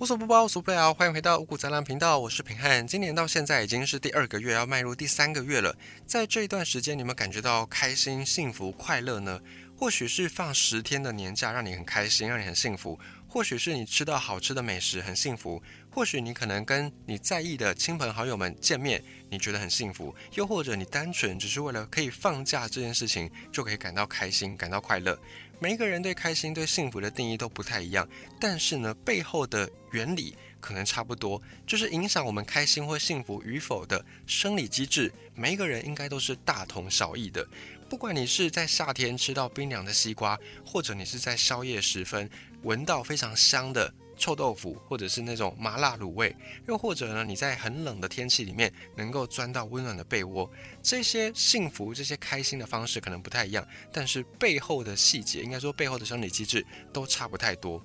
无所不包，无所不聊，欢迎回到五谷杂粮频道，我是平汉。今年到现在已经是第二个月，要迈入第三个月了。在这一段时间，你们感觉到开心、幸福、快乐呢？或许是放十天的年假，让你很开心，让你很幸福；或许是你吃到好吃的美食，很幸福；或许你可能跟你在意的亲朋好友们见面，你觉得很幸福；又或者你单纯只是为了可以放假这件事情，就可以感到开心、感到快乐。每一个人对开心、对幸福的定义都不太一样，但是呢，背后的原理可能差不多，就是影响我们开心或幸福与否的生理机制，每一个人应该都是大同小异的。不管你是在夏天吃到冰凉的西瓜，或者你是在宵夜时分闻到非常香的臭豆腐，或者是那种麻辣卤味，又或者呢你在很冷的天气里面能够钻到温暖的被窝，这些幸福、这些开心的方式可能不太一样，但是背后的细节，应该说背后的生理机制都差不太多。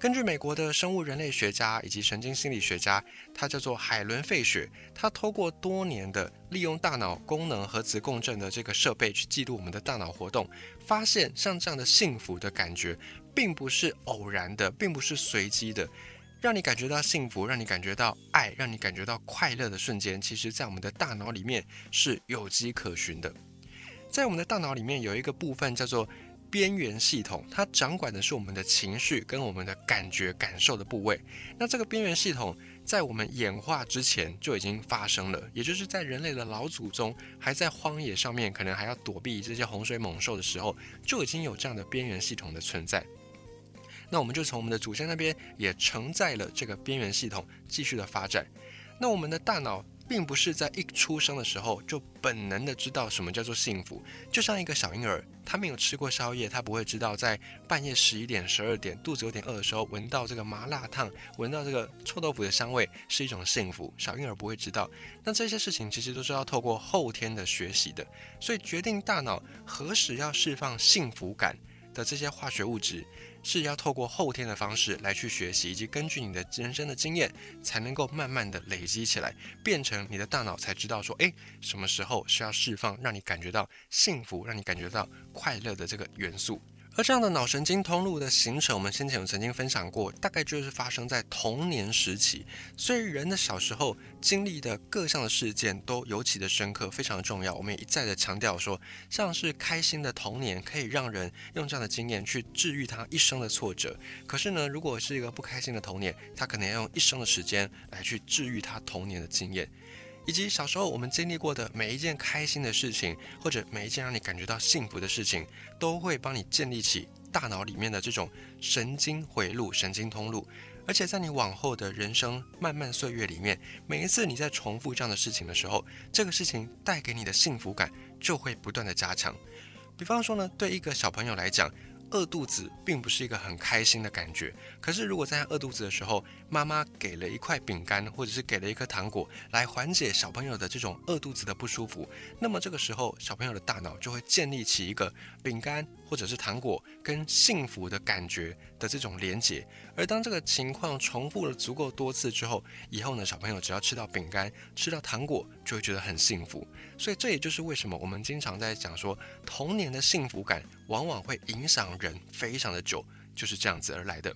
根据美国的生物人类学家以及神经心理学家，他叫做海伦费雪，他透过多年的利用大脑功能和磁共振的这个设备去记录我们的大脑活动，发现像这样的幸福的感觉，并不是偶然的，并不是随机的，让你感觉到幸福，让你感觉到爱，让你感觉到快乐的瞬间，其实在我们的大脑里面是有迹可循的。在我们的大脑里面有一个部分叫做。边缘系统，它掌管的是我们的情绪跟我们的感觉感受的部位。那这个边缘系统在我们演化之前就已经发生了，也就是在人类的老祖宗还在荒野上面，可能还要躲避这些洪水猛兽的时候，就已经有这样的边缘系统的存在。那我们就从我们的祖先那边也承载了这个边缘系统继续的发展。那我们的大脑。并不是在一出生的时候就本能的知道什么叫做幸福，就像一个小婴儿，他没有吃过宵夜，他不会知道在半夜十一点、十二点肚子有点饿的时候，闻到这个麻辣烫，闻到这个臭豆腐的香味是一种幸福。小婴儿不会知道，那这些事情其实都是要透过后天的学习的。所以决定大脑何时要释放幸福感的这些化学物质。是要透过后天的方式来去学习，以及根据你的人生的经验，才能够慢慢的累积起来，变成你的大脑才知道说，诶，什么时候需要释放，让你感觉到幸福，让你感觉到快乐的这个元素。而这样的脑神经通路的形成，我们先前有曾经分享过，大概就是发生在童年时期。所以人的小时候经历的各项的事件都尤其的深刻，非常的重要。我们也一再的强调说，像是开心的童年可以让人用这样的经验去治愈他一生的挫折。可是呢，如果是一个不开心的童年，他可能要用一生的时间来去治愈他童年的经验。以及小时候我们经历过的每一件开心的事情，或者每一件让你感觉到幸福的事情，都会帮你建立起大脑里面的这种神经回路、神经通路。而且在你往后的人生漫漫岁月里面，每一次你在重复这样的事情的时候，这个事情带给你的幸福感就会不断的加强。比方说呢，对一个小朋友来讲。饿肚子并不是一个很开心的感觉，可是如果在饿肚子的时候，妈妈给了一块饼干或者是给了一颗糖果来缓解小朋友的这种饿肚子的不舒服，那么这个时候小朋友的大脑就会建立起一个饼干或者是糖果跟幸福的感觉的这种连结。而当这个情况重复了足够多次之后，以后呢，小朋友只要吃到饼干、吃到糖果，就会觉得很幸福。所以这也就是为什么我们经常在讲说，童年的幸福感往往会影响人非常的久，就是这样子而来的。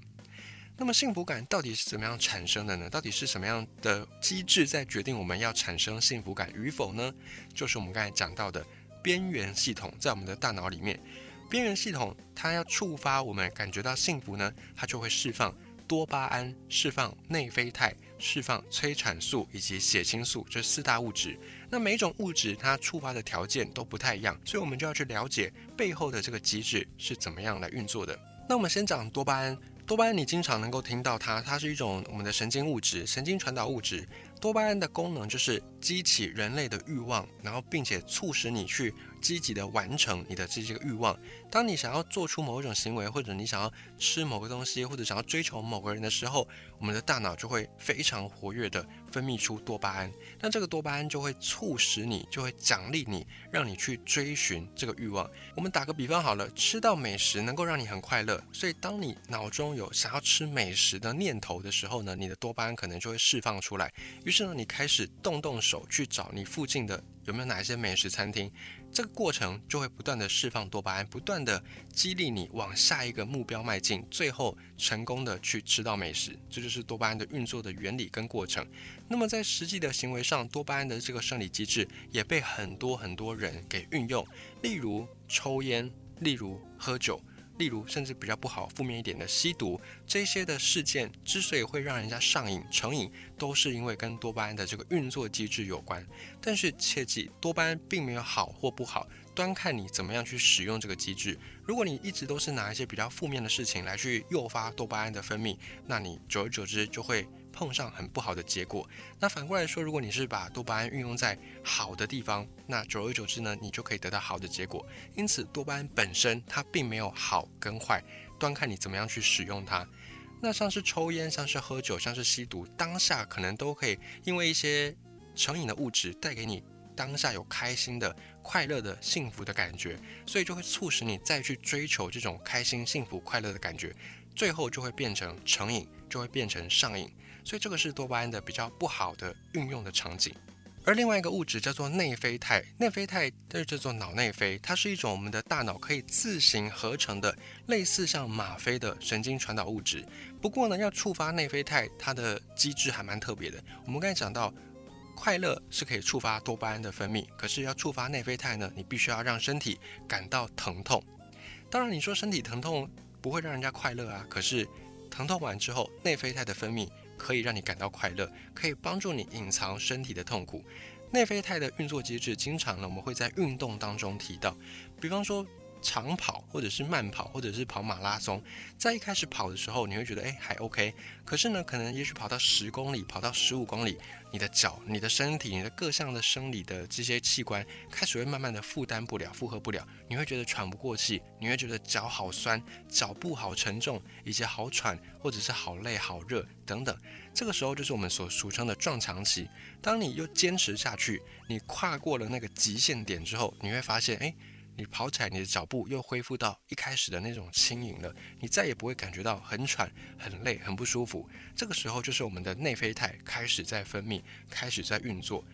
那么幸福感到底是怎么样产生的呢？到底是什么样的机制在决定我们要产生幸福感与否呢？就是我们刚才讲到的边缘系统在我们的大脑里面，边缘系统它要触发我们感觉到幸福呢，它就会释放多巴胺、释放内啡肽、释放催产素以及血清素这四大物质。那每一种物质它触发的条件都不太一样，所以我们就要去了解背后的这个机制是怎么样来运作的。那我们先讲多巴胺，多巴胺你经常能够听到它，它是一种我们的神经物质、神经传导物质。多巴胺的功能就是激起人类的欲望，然后并且促使你去。积极的完成你的这些个欲望。当你想要做出某一种行为，或者你想要吃某个东西，或者想要追求某个人的时候，我们的大脑就会非常活跃的分泌出多巴胺。那这个多巴胺就会促使你，就会奖励你，让你去追寻这个欲望。我们打个比方好了，吃到美食能够让你很快乐，所以当你脑中有想要吃美食的念头的时候呢，你的多巴胺可能就会释放出来。于是呢，你开始动动手去找你附近的有没有哪一些美食餐厅。这个过程就会不断的释放多巴胺，不断的激励你往下一个目标迈进，最后成功的去吃到美食。这就是多巴胺的运作的原理跟过程。那么在实际的行为上，多巴胺的这个生理机制也被很多很多人给运用，例如抽烟，例如喝酒。例如，甚至比较不好、负面一点的吸毒，这些的事件之所以会让人家上瘾、成瘾，都是因为跟多巴胺的这个运作机制有关。但是切记，多巴胺并没有好或不好，端看你怎么样去使用这个机制。如果你一直都是拿一些比较负面的事情来去诱发多巴胺的分泌，那你久而久之就会。碰上很不好的结果。那反过来说，如果你是把多巴胺运用在好的地方，那久而久之呢，你就可以得到好的结果。因此，多巴胺本身它并没有好跟坏，端看你怎么样去使用它。那像是抽烟，像是喝酒，像是吸毒，当下可能都可以因为一些成瘾的物质带给你当下有开心的、快乐的、幸福的感觉，所以就会促使你再去追求这种开心、幸福、快乐的感觉，最后就会变成成瘾，就会变成上瘾。所以这个是多巴胺的比较不好的运用的场景，而另外一个物质叫做内啡肽，内啡肽就是叫做脑内啡，它是一种我们的大脑可以自行合成的类似像吗啡的神经传导物质。不过呢，要触发内啡肽，它的机制还蛮特别的。我们刚才讲到，快乐是可以触发多巴胺的分泌，可是要触发内啡肽呢，你必须要让身体感到疼痛。当然，你说身体疼痛不会让人家快乐啊，可是疼痛完之后，内啡肽的分泌。可以让你感到快乐，可以帮助你隐藏身体的痛苦。内啡肽的运作机制，经常呢我们会在运动当中提到，比方说。长跑或者是慢跑或者是跑马拉松，在一开始跑的时候，你会觉得哎还 OK，可是呢，可能也许跑到十公里，跑到十五公里，你的脚、你的身体、你的各项的生理的这些器官开始会慢慢的负担不了、负荷不了，你会觉得喘不过气，你会觉得脚好酸、脚步好沉重，以及好喘或者是好累、好热等等。这个时候就是我们所俗称的撞墙期。当你又坚持下去，你跨过了那个极限点之后，你会发现哎。你跑起来，你的脚步又恢复到一开始的那种轻盈了，你再也不会感觉到很喘、很累、很不舒服。这个时候就是我们的内啡肽开始在分泌，开始在运作。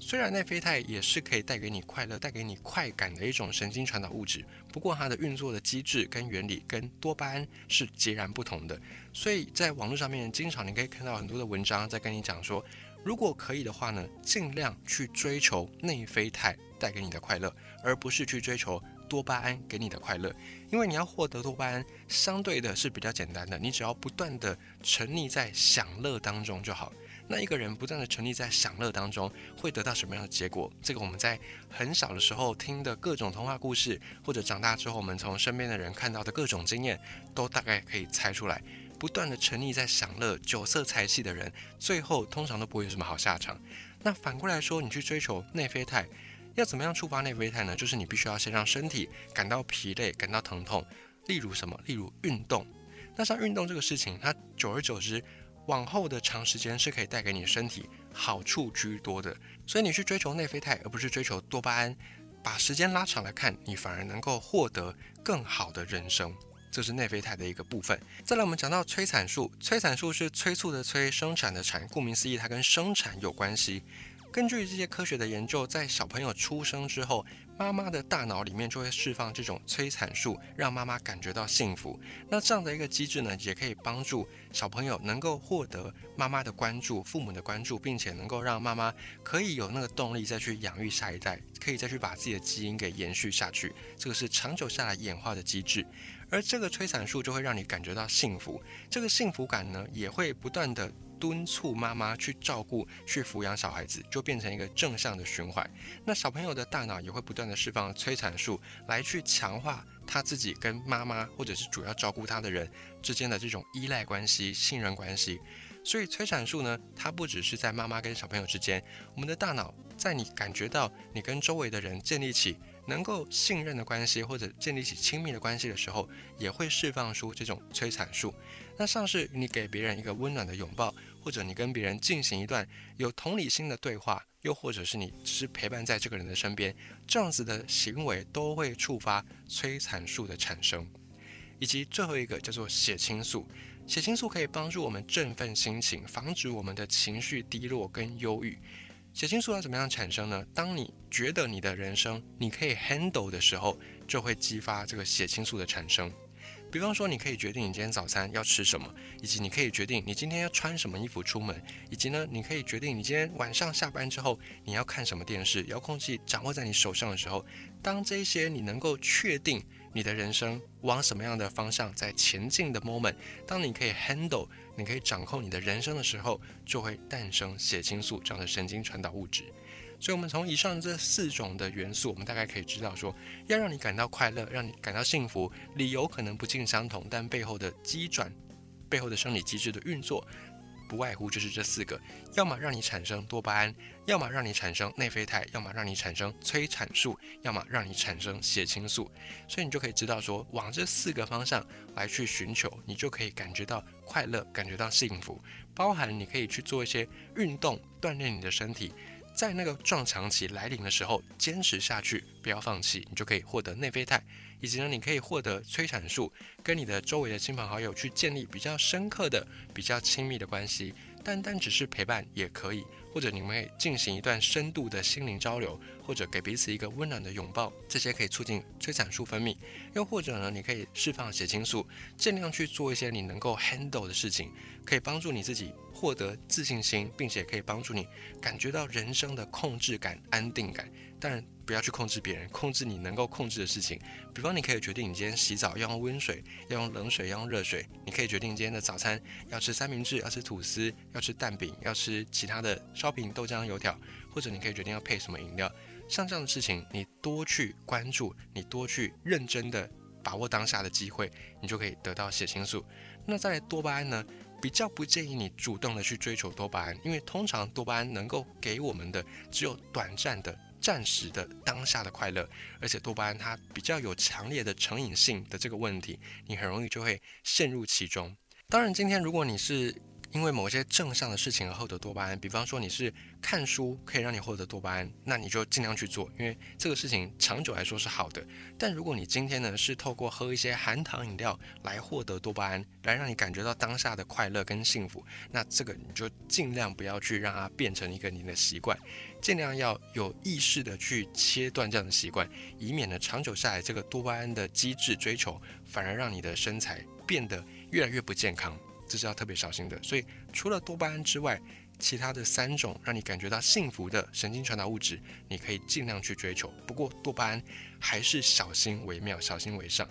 虽然内啡肽也是可以带给你快乐、带给你快感的一种神经传导物质，不过它的运作的机制跟原理跟多巴胺是截然不同的。所以在网络上面，经常你可以看到很多的文章在跟你讲说，如果可以的话呢，尽量去追求内啡肽带给你的快乐。而不是去追求多巴胺给你的快乐，因为你要获得多巴胺，相对的是比较简单的，你只要不断的沉溺在享乐当中就好。那一个人不断的沉溺在享乐当中，会得到什么样的结果？这个我们在很小的时候听的各种童话故事，或者长大之后我们从身边的人看到的各种经验，都大概可以猜出来。不断的沉溺在享乐、酒色财气的人，最后通常都不会有什么好下场。那反过来说，你去追求内啡肽。要怎么样触发内啡肽呢？就是你必须要先让身体感到疲累、感到疼痛。例如什么？例如运动。那像运动这个事情，它久而久之，往后的长时间是可以带给你身体好处居多的。所以你去追求内啡肽，而不是追求多巴胺，把时间拉长来看，你反而能够获得更好的人生。就是内啡肽的一个部分。再来，我们讲到催产素。催产素是催促的催，生产的产。顾名思义，它跟生产有关系。根据这些科学的研究，在小朋友出生之后，妈妈的大脑里面就会释放这种催产素，让妈妈感觉到幸福。那这样的一个机制呢，也可以帮助小朋友能够获得妈妈的关注、父母的关注，并且能够让妈妈可以有那个动力再去养育下一代，可以再去把自己的基因给延续下去。这个是长久下来演化的机制。而这个催产素就会让你感觉到幸福，这个幸福感呢，也会不断的。敦促妈妈去照顾、去抚养小孩子，就变成一个正向的循环。那小朋友的大脑也会不断的释放催产素，来去强化他自己跟妈妈或者是主要照顾他的人之间的这种依赖关系、信任关系。所以催产素呢，它不只是在妈妈跟小朋友之间，我们的大脑在你感觉到你跟周围的人建立起能够信任的关系，或者建立起亲密的关系的时候，也会释放出这种催产素。那像是你给别人一个温暖的拥抱。或者你跟别人进行一段有同理心的对话，又或者是你只是陪伴在这个人的身边，这样子的行为都会触发催产素的产生。以及最后一个叫做血清素，血清素可以帮助我们振奋心情，防止我们的情绪低落跟忧郁。血清素要怎么样产生呢？当你觉得你的人生你可以 handle 的时候，就会激发这个血清素的产生。比方说，你可以决定你今天早餐要吃什么，以及你可以决定你今天要穿什么衣服出门，以及呢，你可以决定你今天晚上下班之后你要看什么电视。遥控器掌握在你手上的时候，当这些你能够确定你的人生往什么样的方向在前进的 moment，当你可以 handle，你可以掌控你的人生的时候，就会诞生血清素这样的神经传导物质。所以，我们从以上这四种的元素，我们大概可以知道说，要让你感到快乐，让你感到幸福，理由可能不尽相同，但背后的机转、背后的生理机制的运作，不外乎就是这四个：要么让你产生多巴胺，要么让你产生内啡肽，要么让你产生催产素，要么让你产生血清素。所以，你就可以知道说，往这四个方向来去寻求，你就可以感觉到快乐，感觉到幸福。包含你可以去做一些运动，锻炼你的身体。在那个撞墙期来临的时候，坚持下去，不要放弃，你就可以获得内啡肽，以及呢，你可以获得催产素，跟你的周围的亲朋好友去建立比较深刻的、比较亲密的关系。单单只是陪伴也可以，或者你们可以进行一段深度的心灵交流，或者给彼此一个温暖的拥抱，这些可以促进催产素分泌。又或者呢，你可以释放血清素，尽量去做一些你能够 handle 的事情，可以帮助你自己获得自信心，并且可以帮助你感觉到人生的控制感、安定感。当然。不要去控制别人，控制你能够控制的事情。比方，你可以决定你今天洗澡要用温水，要用冷水，要用热水。你可以决定今天的早餐要吃三明治，要吃吐司，要吃蛋饼，要吃其他的烧饼、豆浆、油条，或者你可以决定要配什么饮料。像这样的事情，你多去关注，你多去认真的把握当下的机会，你就可以得到血清素。那在多巴胺呢？比较不建议你主动的去追求多巴胺，因为通常多巴胺能够给我们的只有短暂的。暂时的当下的快乐，而且多巴胺它比较有强烈的成瘾性的这个问题，你很容易就会陷入其中。当然，今天如果你是因为某些正向的事情而获得多巴胺，比方说你是看书可以让你获得多巴胺，那你就尽量去做，因为这个事情长久来说是好的。但如果你今天呢是透过喝一些含糖饮料来获得多巴胺，来让你感觉到当下的快乐跟幸福，那这个你就尽量不要去让它变成一个你的习惯，尽量要有意识的去切断这样的习惯，以免呢长久下来这个多巴胺的机制追求反而让你的身材变得越来越不健康。这是要特别小心的，所以除了多巴胺之外，其他的三种让你感觉到幸福的神经传导物质，你可以尽量去追求。不过多巴胺还是小心为妙，小心为上。